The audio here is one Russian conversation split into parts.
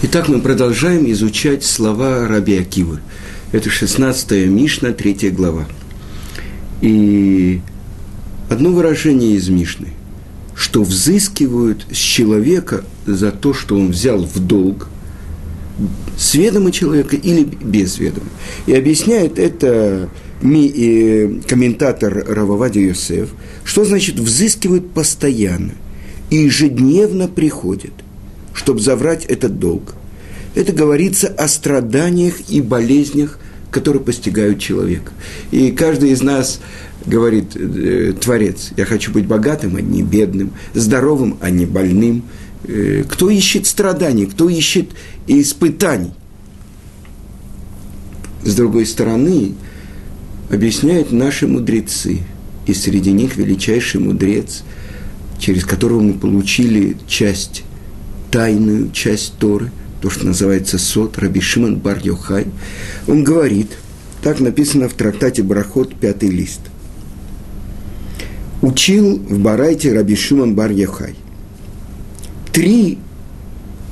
Итак, мы продолжаем изучать слова Раби Акивы. Это 16 Мишна, 3 глава. И одно выражение из Мишны, что взыскивают с человека за то, что он взял в долг, с ведома человека или без ведома. И объясняет это ми, э, комментатор Рававади Йосеф, что значит взыскивают постоянно и ежедневно приходят – чтобы заврать этот долг. Это говорится о страданиях и болезнях, которые постигают человека. И каждый из нас говорит, э, Творец, я хочу быть богатым, а не бедным, здоровым, а не больным. Э, кто ищет страданий, кто ищет испытаний? С другой стороны, объясняют наши мудрецы, и среди них величайший мудрец, через которого мы получили часть тайную часть Торы, то, что называется Сот, Раби Шимон бар Йохай, он говорит, так написано в трактате Брахот, пятый лист. Учил в Барайте Раби Шимон бар Йохай. Три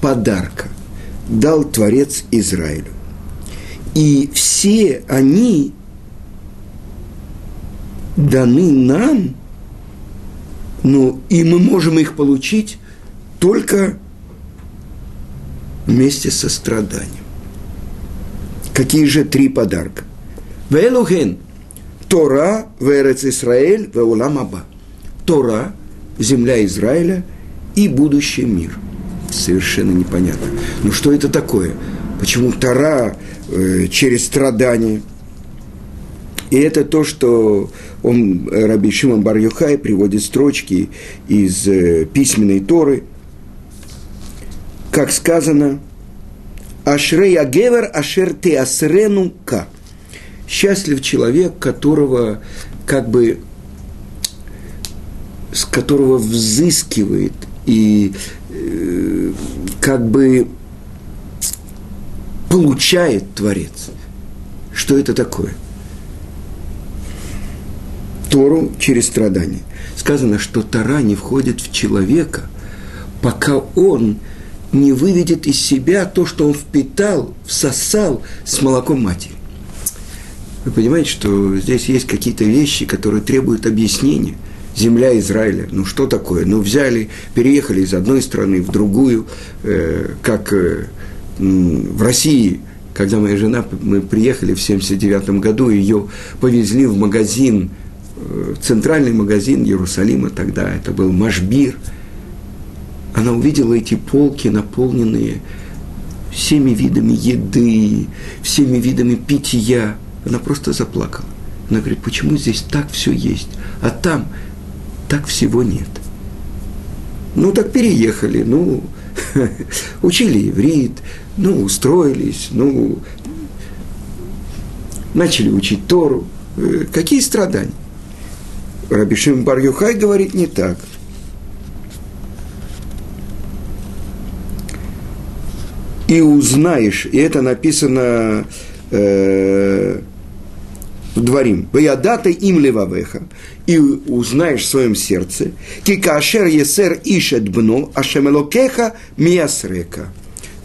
подарка дал Творец Израилю. И все они даны нам, но и мы можем их получить только вместе со страданием. Какие же три подарка? Велухен, Тора, Верец Исраэль, Веулам Аба. Тора, земля Израиля и будущий мир. Совершенно непонятно. Ну что это такое? Почему Тора э, через страдания? И это то, что он, Раби Шимон бар приводит строчки из э, письменной Торы – как сказано, Ашрей Агевер Ашер Теасрену Ка. Счастлив человек, которого как бы с которого взыскивает и э, как бы получает Творец. Что это такое? Тору через страдания. Сказано, что Тора не входит в человека, пока он не выведет из себя то, что он впитал, всосал с молоком матери. Вы понимаете, что здесь есть какие-то вещи, которые требуют объяснения. Земля Израиля, ну что такое? Ну взяли, переехали из одной страны в другую, э, как э, в России, когда моя жена, мы приехали в 79 году, ее повезли в магазин, э, центральный магазин Иерусалима тогда, это был Машбир – она увидела эти полки, наполненные всеми видами еды, всеми видами питья. Она просто заплакала. Она говорит, почему здесь так все есть, а там так всего нет. Ну, так переехали, ну, учили иврит, ну, устроились, ну, начали учить Тору. Э, какие страдания? Рабишим Бар говорит не так – и узнаешь, и это написано э, в дворим, «Ваядата им левавеха», и узнаешь в своем сердце, «Кикашер есер ишет бно, ашемелокеха миясрека».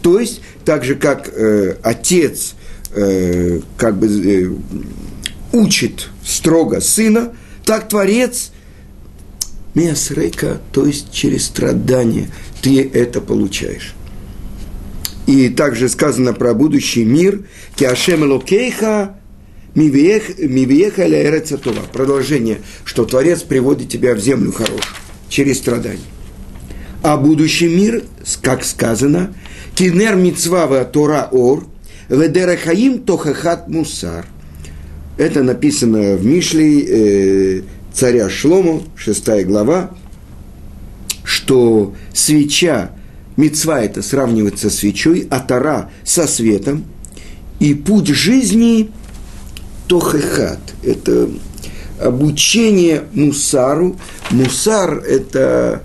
То есть, так же, как э, отец э, как бы э, учит строго сына, так Творец миясрека, то есть через страдания ты это получаешь. И также сказано про будущий мир. Киашем Локейха Мивиеха Ля Продолжение, что Творец приводит тебя в землю хорошую через страдания. А будущий мир, как сказано, Кинер Мицвава Тора Ор, Ведерахаим Тохахат Мусар. Это написано в Мишле э, царя Шлому, 6 глава, что свеча Мецва это сравнивается со свечой, а Тара со светом. И путь жизни Тохехат – это обучение мусару. Мусар – это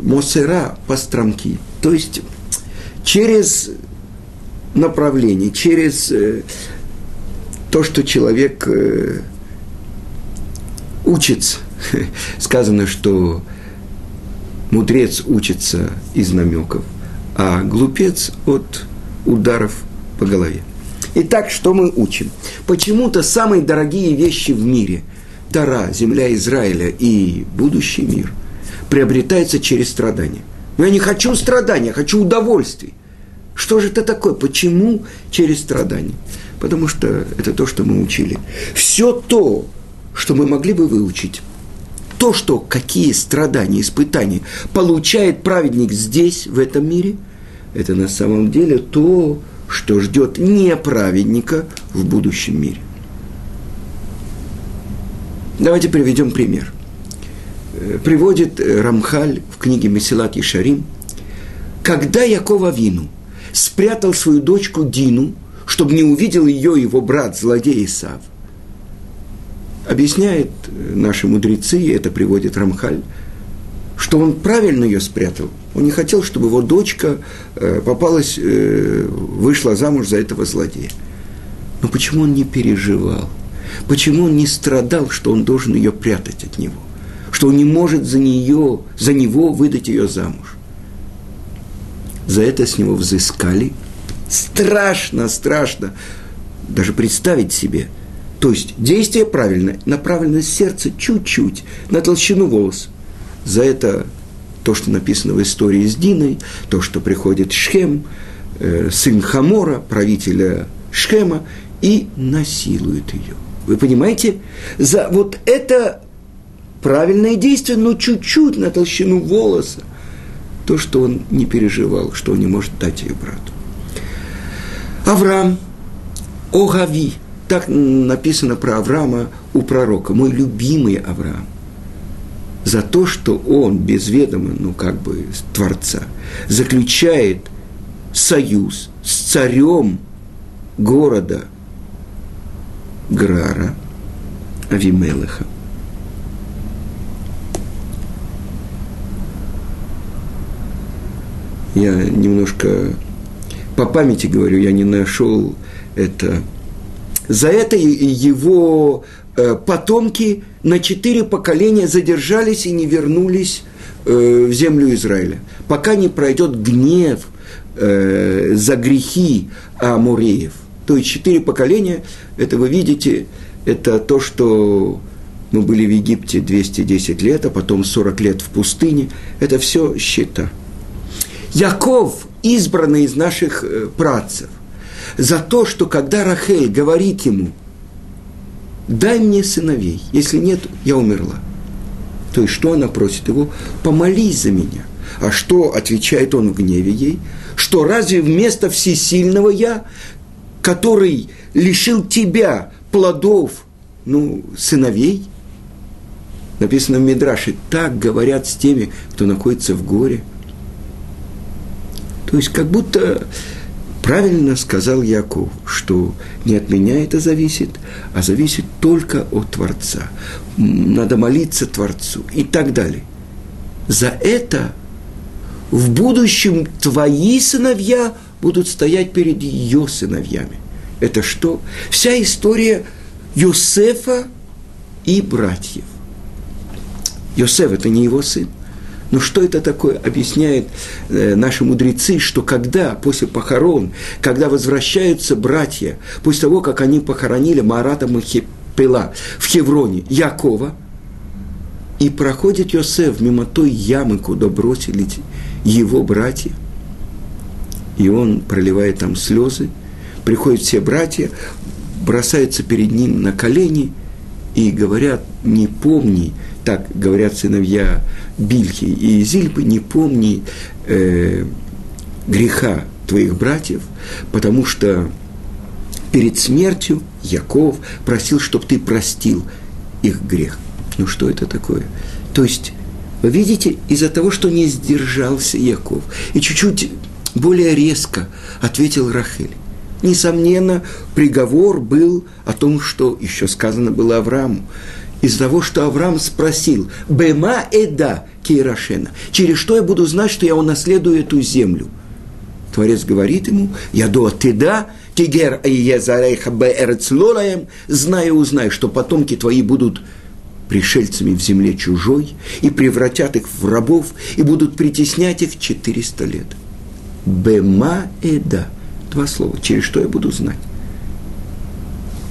мосера, постромки. То есть через направление, через э, то, что человек э, учится. Сказано, что Мудрец учится из намеков, а глупец от ударов по голове. Итак, что мы учим? Почему-то самые дорогие вещи в мире – Тара, земля Израиля и будущий мир – приобретаются через страдания. Но я не хочу страдания, я хочу удовольствий. Что же это такое? Почему через страдания? Потому что это то, что мы учили. Все то, что мы могли бы выучить, то, что какие страдания, испытания получает праведник здесь, в этом мире, это на самом деле то, что ждет неправедника в будущем мире. Давайте приведем пример. Э, приводит э, Рамхаль в книге Месилат и Шарим, когда Якова Вину спрятал свою дочку Дину, чтобы не увидел ее его брат, злодей Исав. Объясняет э, наши мудрецы, и это приводит Рамхаль, что он правильно ее спрятал. Он не хотел, чтобы его дочка э, попалась, э, вышла замуж за этого злодея. Но почему он не переживал? Почему он не страдал, что он должен ее прятать от него? Что он не может за нее, за него выдать ее замуж? За это с него взыскали. Страшно, страшно. Даже представить себе. То есть действие правильное, направлено сердце чуть-чуть, на толщину волоса за это то, что написано в истории с Диной, то, что приходит Шхем, э, сын Хамора, правителя Шхема, и насилует ее. Вы понимаете? За вот это правильное действие, но чуть-чуть на толщину волоса, то, что он не переживал, что он не может дать ее брату. Авраам, Огави, так написано про Авраама у пророка, мой любимый Авраам за то, что он без ведома, ну как бы Творца, заключает союз с царем города Грара, Авимелеха. Я немножко по памяти говорю, я не нашел это. За это его Э, потомки на четыре поколения задержались и не вернулись э, в землю Израиля, пока не пройдет гнев э, за грехи Амуреев. То есть четыре поколения, это вы видите, это то, что мы были в Египте 210 лет, а потом 40 лет в пустыне. Это все счета. Яков, избранный из наших працев, за то, что когда Рахель говорит ему – дай мне сыновей, если нет, я умерла. То есть, что она просит его? Помолись за меня. А что отвечает он в гневе ей? Что разве вместо всесильного я, который лишил тебя плодов, ну, сыновей? Написано в Мидраше, так говорят с теми, кто находится в горе. То есть, как будто Правильно сказал Яков, что не от меня это зависит, а зависит только от Творца. Надо молиться Творцу и так далее. За это в будущем твои сыновья будут стоять перед ее сыновьями. Это что? Вся история Йосефа и братьев. Йосеф – это не его сын. Но что это такое, объясняют э, наши мудрецы, что когда после похорон, когда возвращаются братья, после того, как они похоронили Марата Махипела в Хевроне, Якова, и проходит Йосеф мимо той ямы, куда бросили его братья, и он проливает там слезы, приходят все братья, бросаются перед ним на колени и говорят, не помни, так говорят сыновья Бильхи и Зильбы, не помни э, греха твоих братьев, потому что перед смертью Яков просил, чтобы ты простил их грех. Ну что это такое? То есть, вы видите, из-за того, что не сдержался Яков, и чуть-чуть более резко ответил Рахель. Несомненно, приговор был о том, что еще сказано было Аврааму из-за того, что Авраам спросил, «Бема эда кейрашена», через что я буду знать, что я унаследую эту землю? Творец говорит ему, «Я до теда, тигер езарейха беэрцлолаем, знаю, узнай, что потомки твои будут пришельцами в земле чужой и превратят их в рабов и будут притеснять их 400 лет». Бема эда. Два слова. Через что я буду знать?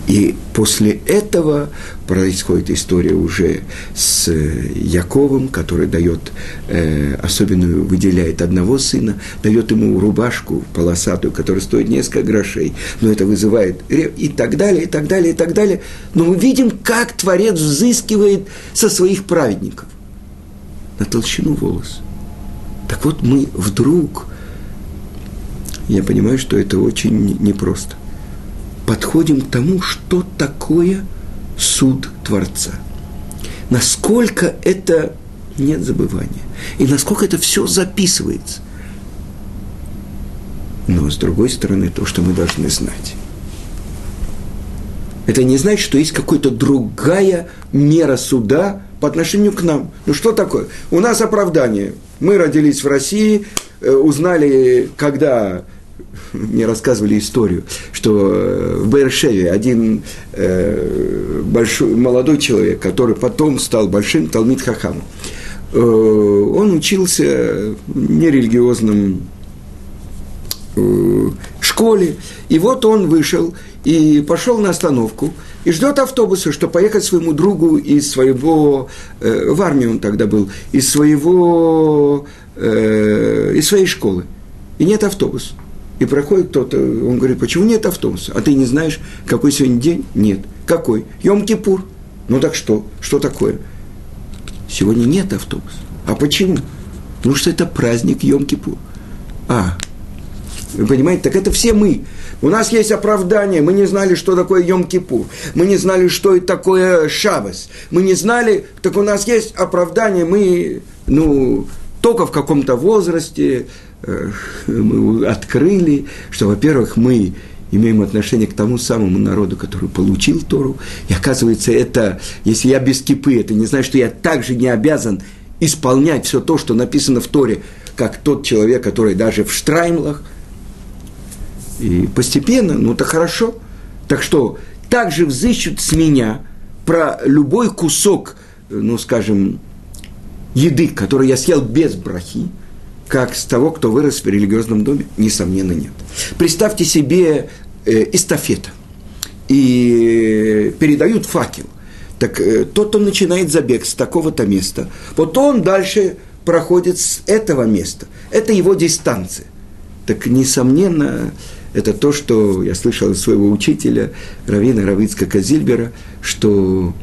И после этого происходит история уже с Яковом, который дает, э, особенную, выделяет одного сына, дает ему рубашку полосатую, которая стоит несколько грошей, но это вызывает и так далее, и так далее, и так далее. Но мы видим, как Творец взыскивает со своих праведников на толщину волос. Так вот мы вдруг, я понимаю, что это очень непросто – подходим к тому, что такое суд Творца. Насколько это нет забывания. И насколько это все записывается. Но с другой стороны, то, что мы должны знать. Это не значит, что есть какая-то другая мера суда по отношению к нам. Ну что такое? У нас оправдание. Мы родились в России, э, узнали, когда мне рассказывали историю, что э, в Бершеве один э, большой, молодой человек, который потом стал большим Талмит Хахамом, э, он учился в нерелигиозном э, школе, и вот он вышел и пошел на остановку, и ждет автобуса, чтобы поехать своему другу из своего, э, в армии он тогда был, из своего, э, из своей школы. И нет автобуса. И проходит кто-то, он говорит, почему нет автобуса? А ты не знаешь, какой сегодня день? Нет. Какой? Йом-Кипур. Ну так что? Что такое? Сегодня нет автобуса. А почему? Потому что это праздник Йом-Кипур. А, вы понимаете, так это все мы. У нас есть оправдание. Мы не знали, что такое Йом-Кипур. Мы не знали, что это такое Шабас. Мы не знали, так у нас есть оправдание. Мы, ну, только в каком-то возрасте, Э, мы открыли, что, во-первых, мы имеем отношение к тому самому народу, который получил Тору. И оказывается, это, если я без кипы, это не значит, что я также не обязан исполнять все то, что написано в Торе, как тот человек, который даже в Штраймлах. И постепенно, ну это хорошо. Так что также взыщут с меня про любой кусок, ну скажем, еды, который я съел без брахи, как с того, кто вырос в религиозном доме? Несомненно, нет. Представьте себе э, эстафета. И передают факел. Так э, тот, кто начинает забег с такого-то места, вот он дальше проходит с этого места. Это его дистанция. Так, несомненно, это то, что я слышал от своего учителя, Равина Равицка Казильбера, что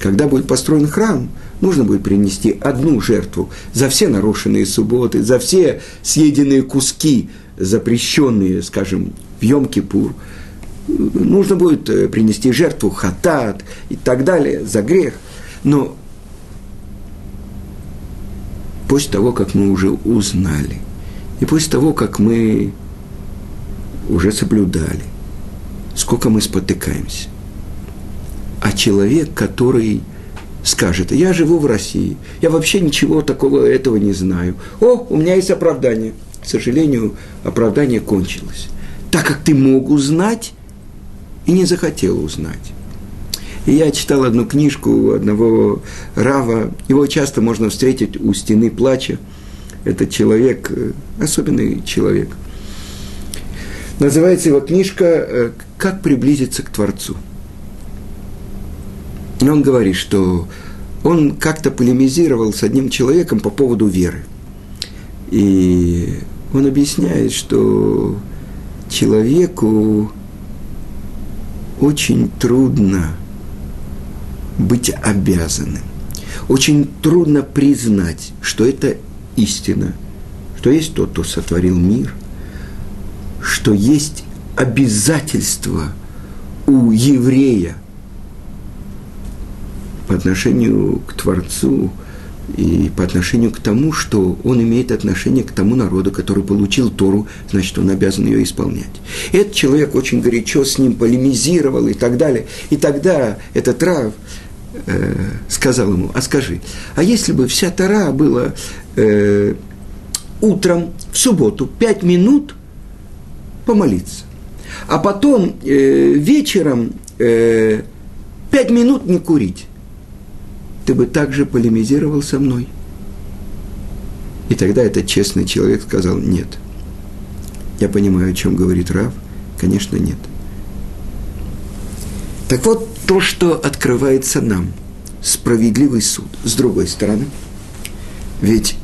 когда будет построен храм – нужно будет принести одну жертву за все нарушенные субботы, за все съеденные куски, запрещенные, скажем, в Йом-Кипур. Нужно будет э, принести жертву хатат и так далее за грех. Но после того, как мы уже узнали, и после того, как мы уже соблюдали, сколько мы спотыкаемся. А человек, который скажет, я живу в России, я вообще ничего такого этого не знаю. О, у меня есть оправдание. К сожалению, оправдание кончилось. Так как ты мог узнать и не захотел узнать. И я читал одну книжку одного Рава, его часто можно встретить у стены плача. Это человек, э, особенный человек. Называется его книжка э, «Как приблизиться к Творцу». И он говорит, что он как-то полемизировал с одним человеком по поводу веры. И он объясняет, что человеку очень трудно быть обязанным. Очень трудно признать, что это истина, что есть тот, кто сотворил мир, что есть обязательство у еврея – по отношению к Творцу и по отношению к тому, что он имеет отношение к тому народу, который получил Тору, значит, он обязан ее исполнять. Этот человек очень горячо с ним полемизировал и так далее. И тогда этот Рав э, сказал ему, а скажи, а если бы вся Тора была э, утром в субботу пять минут помолиться, а потом э, вечером э, пять минут не курить, ты бы также полемизировал со мной? И тогда этот честный человек сказал, нет. Я понимаю, о чем говорит Рав. Конечно, нет. Так вот, то, что открывается нам, справедливый суд. С другой стороны, ведь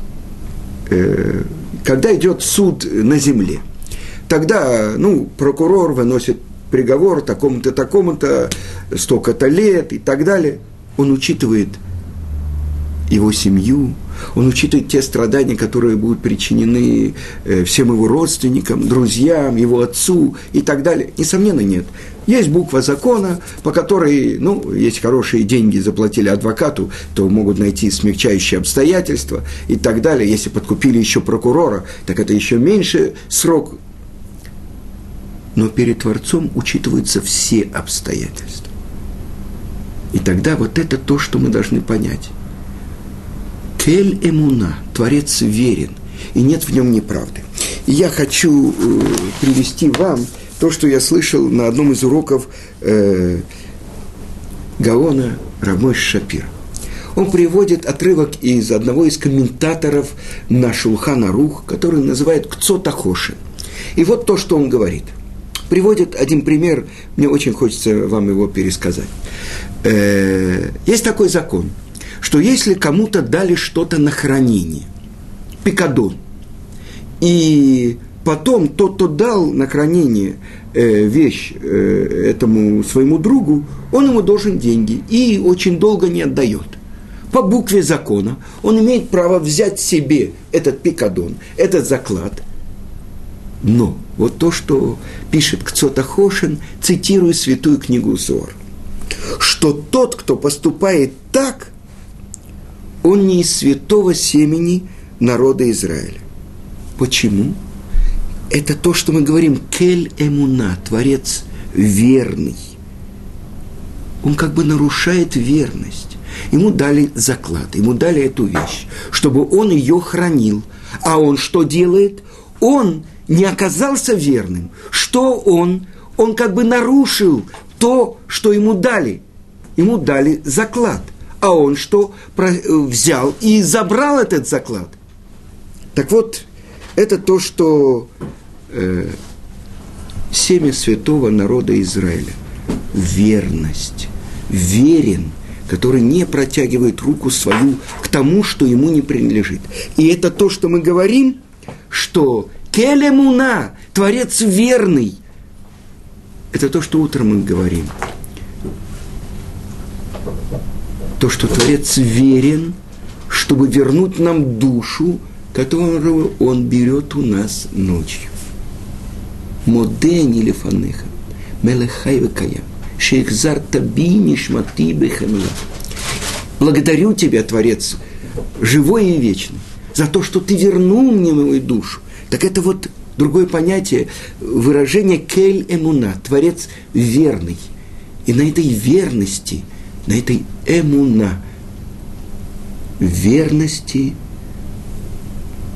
э, когда идет суд на земле, тогда, ну, прокурор выносит приговор такому-то, такому-то, столько-то лет и так далее. Он учитывает его семью, он учитывает те страдания, которые будут причинены э, всем его родственникам, друзьям, его отцу и так далее. Несомненно, нет. Есть буква закона, по которой, ну, есть хорошие деньги, заплатили адвокату, то могут найти смягчающие обстоятельства и так далее. Если подкупили еще прокурора, так это еще меньше срок. Но перед Творцом учитываются все обстоятельства. И тогда вот это то, что мы должны понять. Кель Эмуна, Творец верен, и нет в нем неправды. И я хочу э, привести вам то, что я слышал на одном из уроков э, Гаона Рамой Шапир. Он приводит отрывок из одного из комментаторов на Шулхана Рух, который называет Кцотахоши. И вот то, что он говорит. Приводит один пример, мне очень хочется вам его пересказать. Э, есть такой закон – что если кому-то дали что-то на хранение, пикадон, и потом тот, кто дал на хранение э, вещь э, этому своему другу, он ему должен деньги и очень долго не отдает. По букве закона он имеет право взять себе этот пикадон, этот заклад. Но вот то, что пишет Кцота Хошин, цитируя святую книгу Зор, что тот, кто поступает так, он не из святого семени народа Израиля. Почему? Это то, что мы говорим Кель Эмуна, Творец верный. Он как бы нарушает верность. Ему дали заклад, ему дали эту вещь, чтобы он ее хранил. А он что делает? Он не оказался верным. Что он? Он как бы нарушил то, что ему дали. Ему дали заклад а он что? Взял и забрал этот заклад. Так вот, это то, что э, семя святого народа Израиля. Верность. Верен, который не протягивает руку свою к тому, что ему не принадлежит. И это то, что мы говорим, что Келемуна, Творец верный. Это то, что утром мы говорим то, что Творец верен, чтобы вернуть нам душу, которую Он берет у нас ночью. Моден или фаныха, мелехай векая, шейхзар таби нишмати бехемла. Благодарю Тебя, Творец, живой и вечный, за то, что Ты вернул мне мою душу. Так это вот другое понятие, выражение кель эмуна, Творец верный. И на этой верности – на этой эмуна, верности,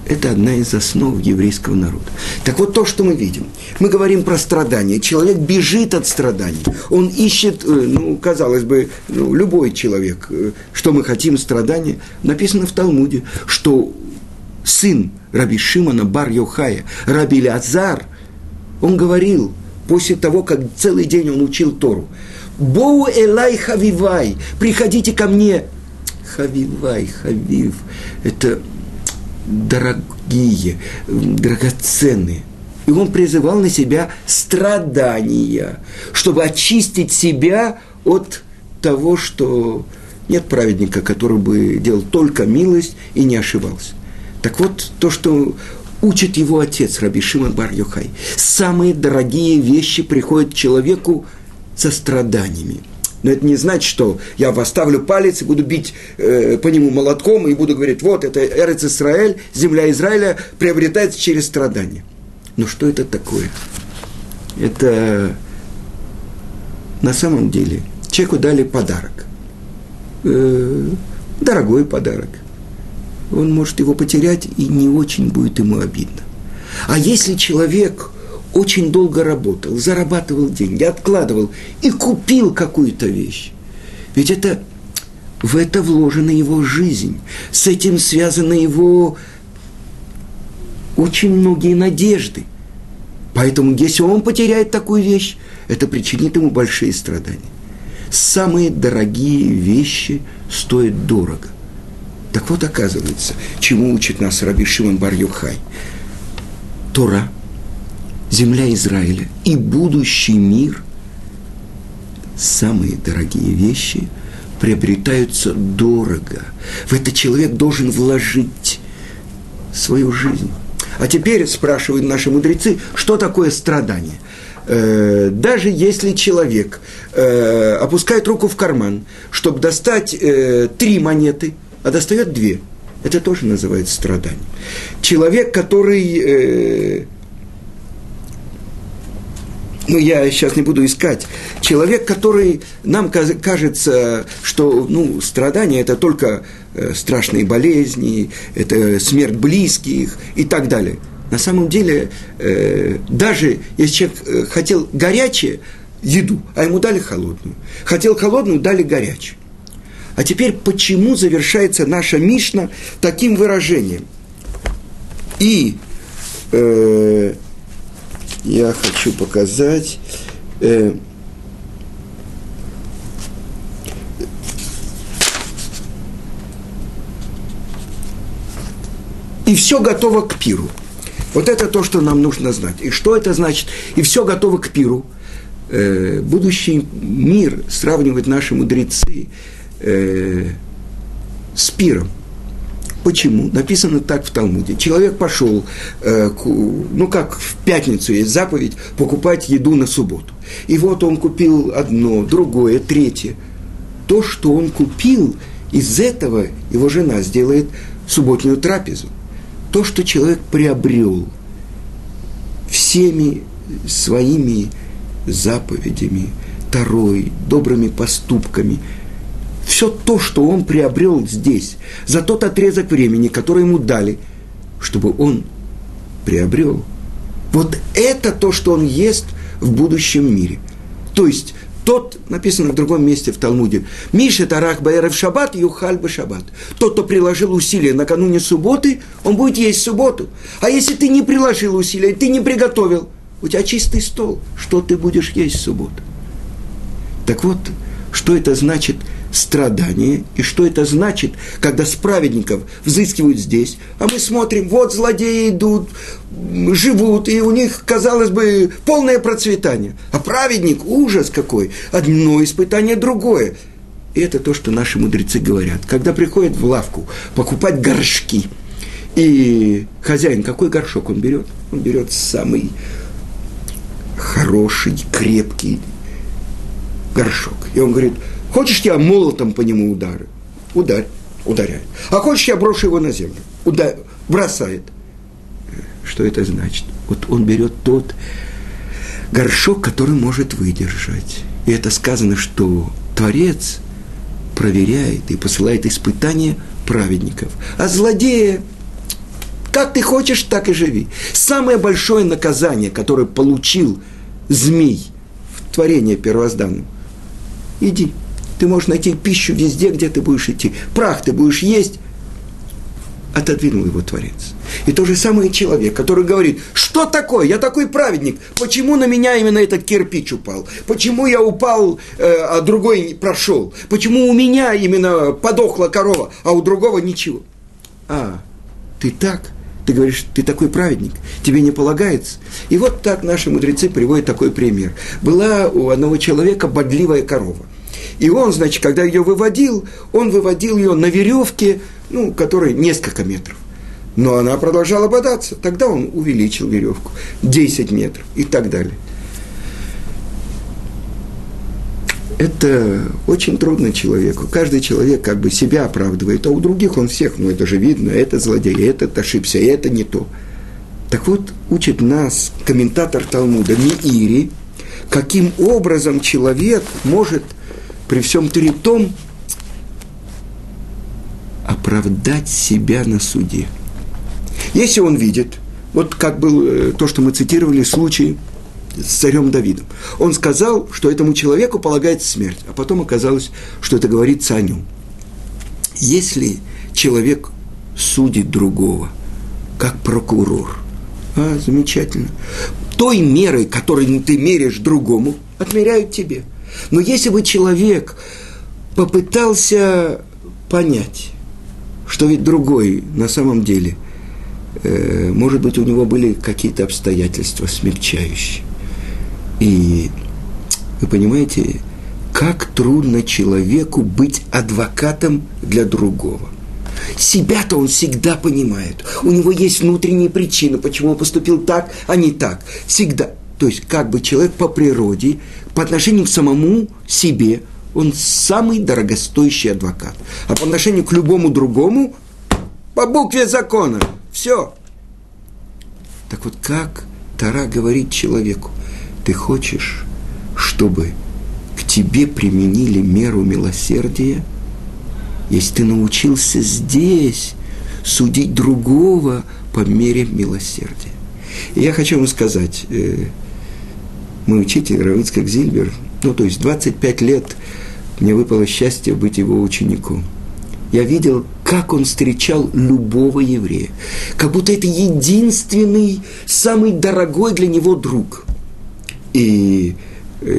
это одна из основ еврейского народа. Так вот то, что мы видим. Мы говорим про страдания. Человек бежит от страданий. Он ищет, э, ну, казалось бы, ну, любой человек, э, что мы хотим страдания. Написано в Талмуде, что сын Раби Шимона Бар Йохая, Раби Лазар, он говорил, после того, как целый день он учил Тору, Боу элай хавивай, приходите ко мне. Хавивай, хавив, это дорогие, драгоценные. И он призывал на себя страдания, чтобы очистить себя от того, что нет праведника, который бы делал только милость и не ошибался. Так вот, то, что учит его отец, Раби Шимон Бар Йохай, самые дорогие вещи приходят человеку со страданиями. Но это не значит, что я поставлю палец и буду бить э, по нему молотком и буду говорить, вот это Эрец Израиль, земля Израиля приобретается через страдания. Но что это такое? Это на самом деле человеку дали подарок. Э, дорогой подарок. Он может его потерять и не очень будет ему обидно. А если человек очень долго работал, зарабатывал деньги, откладывал и купил какую-то вещь. Ведь это в это вложена его жизнь, с этим связаны его очень многие надежды. Поэтому, если он потеряет такую вещь, это причинит ему большие страдания. Самые дорогие вещи стоят дорого. Так вот, оказывается, чему учит нас Раби Шимон бар -Юхай. Тора, земля Израиля и будущий мир – самые дорогие вещи приобретаются дорого. В это человек должен вложить свою жизнь. А теперь спрашивают наши мудрецы, что такое страдание? Э, даже если человек э, опускает руку в карман, чтобы достать э, три монеты, а достает две, это тоже называется страданием. Человек, который ну, я сейчас не буду искать, человек, который нам кажется, что ну, страдания – это только э, страшные болезни, это смерть близких и так далее. На самом деле, э, даже если человек э, хотел горячее еду, а ему дали холодную, хотел холодную, дали горячую. А теперь почему завершается наша Мишна таким выражением? И э, я хочу показать. Э, и все готово к пиру. Вот это то, что нам нужно знать. И что это значит? И все готово к пиру. Э, будущий мир сравнивают наши мудрецы э, с пиром. Почему? Написано так в Талмуде. Человек пошел, э, к, ну как в пятницу есть заповедь, покупать еду на субботу. И вот он купил одно, другое, третье. То, что он купил, из этого его жена сделает субботнюю трапезу. То, что человек приобрел всеми своими заповедями, тарой, добрыми поступками – все то, что он приобрел здесь, за тот отрезок времени, который ему дали, чтобы он приобрел. Вот это то, что он ест в будущем мире. То есть тот, написано в другом месте в Талмуде, Миша Тарах Баэров Шаббат, Юхаль бы Шаббат. Тот, кто приложил усилия накануне субботы, он будет есть субботу. А если ты не приложил усилия, ты не приготовил, у тебя чистый стол, что ты будешь есть в субботу? Так вот, что это значит – страдание, и что это значит, когда с праведников взыскивают здесь, а мы смотрим, вот злодеи идут, живут, и у них, казалось бы, полное процветание. А праведник, ужас какой, одно испытание другое. И это то, что наши мудрецы говорят. Когда приходят в лавку покупать горшки, и хозяин, какой горшок он берет? Он берет самый хороший, крепкий горшок. И он говорит, Хочешь, я молотом по нему удары? Ударь, ударяет. А хочешь, я брошу его на землю? Удар, бросает. Что это значит? Вот он берет тот горшок, который может выдержать. И это сказано, что Творец проверяет и посылает испытания праведников. А злодея, как ты хочешь, так и живи. Самое большое наказание, которое получил змей в творении первозданном, иди, ты можешь найти пищу везде, где ты будешь идти. Прах ты будешь есть. Отодвинул его Творец. И то же самое человек, который говорит, что такое, я такой праведник, почему на меня именно этот кирпич упал, почему я упал, э, а другой прошел, почему у меня именно подохла корова, а у другого ничего. А, ты так, ты говоришь, ты такой праведник, тебе не полагается. И вот так наши мудрецы приводят такой пример. Была у одного человека бодливая корова. И он, значит, когда ее выводил, он выводил ее на веревке, ну, которой несколько метров. Но она продолжала бодаться. Тогда он увеличил веревку 10 метров и так далее. Это очень трудно человеку. Каждый человек как бы себя оправдывает, а у других он всех, ну это же видно, это злодей, этот ошибся, это не то. Так вот, учит нас комментатор Талмуда Миири, каким образом человек может при всем том оправдать себя на суде. Если он видит, вот как был э, то, что мы цитировали, случай с царем Давидом. Он сказал, что этому человеку полагается смерть, а потом оказалось, что это говорится о нем. Если человек судит другого, как прокурор, А, замечательно. Той мерой, которой ты меряешь другому, отмеряют тебе. Но если бы человек попытался понять, что ведь другой на самом деле, э, может быть, у него были какие-то обстоятельства смягчающие. И вы понимаете, как трудно человеку быть адвокатом для другого. Себя-то он всегда понимает. У него есть внутренние причины, почему он поступил так, а не так. Всегда. То есть, как бы человек по природе, по отношению к самому себе, он самый дорогостоящий адвокат. А по отношению к любому другому, по букве закона. Все. Так вот, как Тара говорит человеку, ты хочешь, чтобы к тебе применили меру милосердия – если ты научился здесь судить другого по мере милосердия. И я хочу вам сказать, э, мой учитель Равицкак Зильбер, ну, то есть 25 лет мне выпало счастье быть его учеником. Я видел, как он встречал любого еврея, как будто это единственный, самый дорогой для него друг. И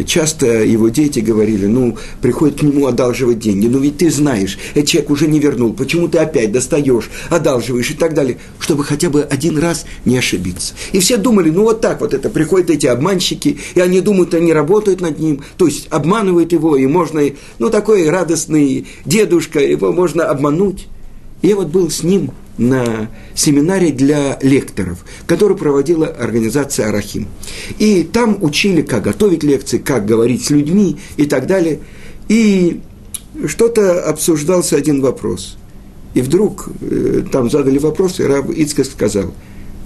часто его дети говорили, ну, приходит к нему одалживать деньги, ну ведь ты знаешь, этот человек уже не вернул, почему ты опять достаешь, одалживаешь? И так далее, чтобы хотя бы один раз не ошибиться. И все думали, ну вот так вот это, приходят эти обманщики, и они думают, они работают над ним, то есть обманывают его, и можно, ну такой радостный дедушка, его можно обмануть. Я вот был с ним на семинаре для лекторов, который проводила организация «Арахим». И там учили, как готовить лекции, как говорить с людьми и так далее. И что-то обсуждался один вопрос. И вдруг э, там задали вопрос, и раб Ицкак сказал,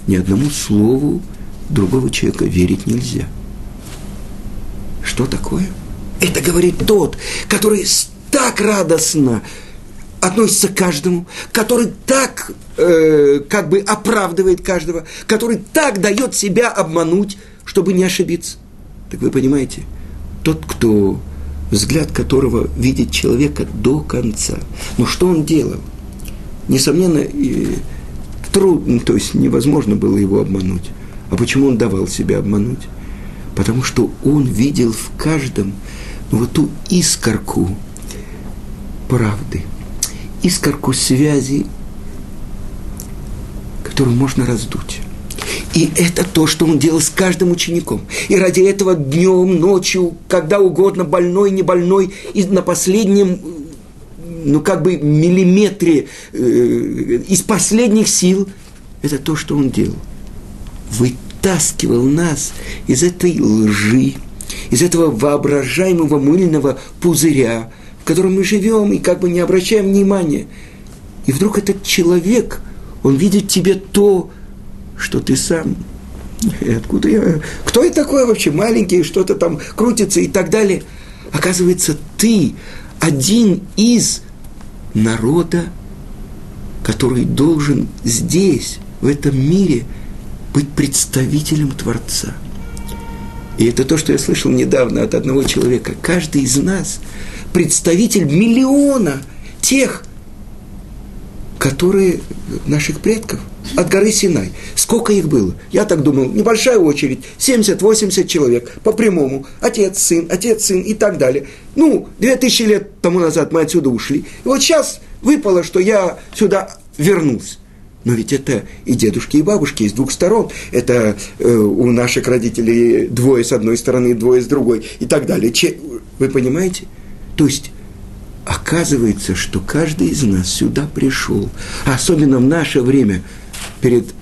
ни одному слову другого человека верить нельзя. Что такое? Это говорит тот, который так радостно относится к каждому, который так э, как бы оправдывает каждого, который так дает себя обмануть, чтобы не ошибиться. Так вы понимаете, тот, кто взгляд которого видит человека до конца. Но что он делал? Несомненно, трудно, то есть невозможно было его обмануть. А почему он давал себя обмануть? Потому что он видел в каждом ну, вот ту искорку правды – искорку связи, которую можно раздуть. И это то, что он делал с каждым учеником. И ради этого днем, ночью, когда угодно, больной, не больной, и на последнем, ну как бы миллиметре э, из последних сил, это то, что он делал. Вытаскивал нас из этой лжи, из этого воображаемого мыльного пузыря, в котором мы живем и как бы не обращаем внимания. И вдруг этот человек, он видит тебе то, что ты сам. Откуда я? Кто я такой вообще? Маленький, что-то там крутится и так далее. Оказывается, ты один из народа, который должен здесь, в этом мире, быть представителем Творца. И это то, что я слышал недавно от одного человека. Каждый из нас – представитель миллиона тех, которые наших предков от горы Синай. Сколько их было? Я так думал, небольшая очередь, 70-80 человек по прямому. Отец, сын, отец, сын и так далее. Ну, 2000 лет тому назад мы отсюда ушли. И вот сейчас выпало, что я сюда вернулся. Но ведь это и дедушки, и бабушки из двух сторон. Это э, у наших родителей двое с одной стороны, двое с другой и так далее. Че, вы понимаете? То есть оказывается, что каждый из нас сюда пришел, особенно в наше время, перед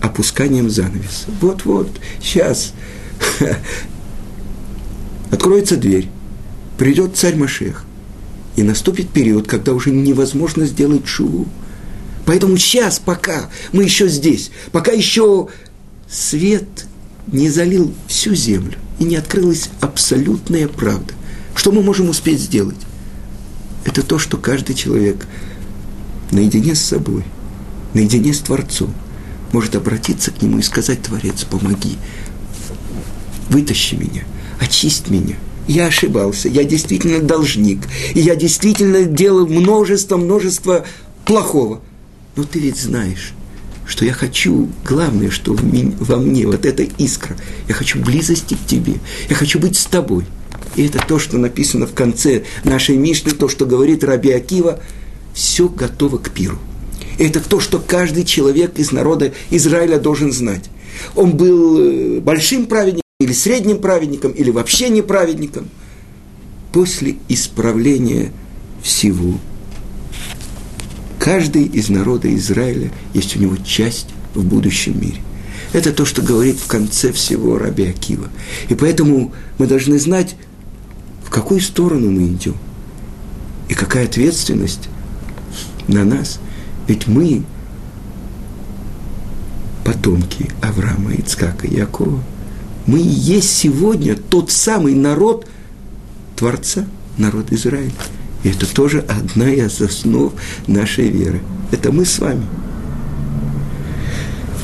опусканием занавеса. Вот-вот, сейчас откроется дверь, придет царь Машех, и наступит период, когда уже невозможно сделать шуву. Поэтому сейчас, пока мы еще здесь, пока еще свет не залил всю землю и не открылась абсолютная правда, что мы можем успеть сделать? Это то, что каждый человек наедине с собой, наедине с Творцом, может обратиться к Нему и сказать, Творец, помоги, вытащи меня, очисть меня. Я ошибался, я действительно должник, и я действительно делал множество, множество плохого. Но ты ведь знаешь, что я хочу, главное, что во мне, вот эта искра, я хочу близости к тебе, я хочу быть с тобой. И это то, что написано в конце нашей Мишны, то, что говорит Раби Акива, все готово к пиру. Это то, что каждый человек из народа Израиля должен знать. Он был э, большим праведником, или средним праведником, или вообще не праведником. После исправления всего каждый из народа Израиля есть у него часть в будущем мире. Это то, что говорит в конце всего Раби Акива. И поэтому мы должны знать, какую сторону мы идем. И какая ответственность на нас. Ведь мы потомки Авраама, Ицкака, Якова. Мы и есть сегодня тот самый народ Творца, народ Израиля. И это тоже одна из основ нашей веры. Это мы с вами.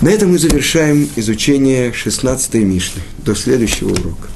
На этом мы завершаем изучение 16-й Мишны. До следующего урока.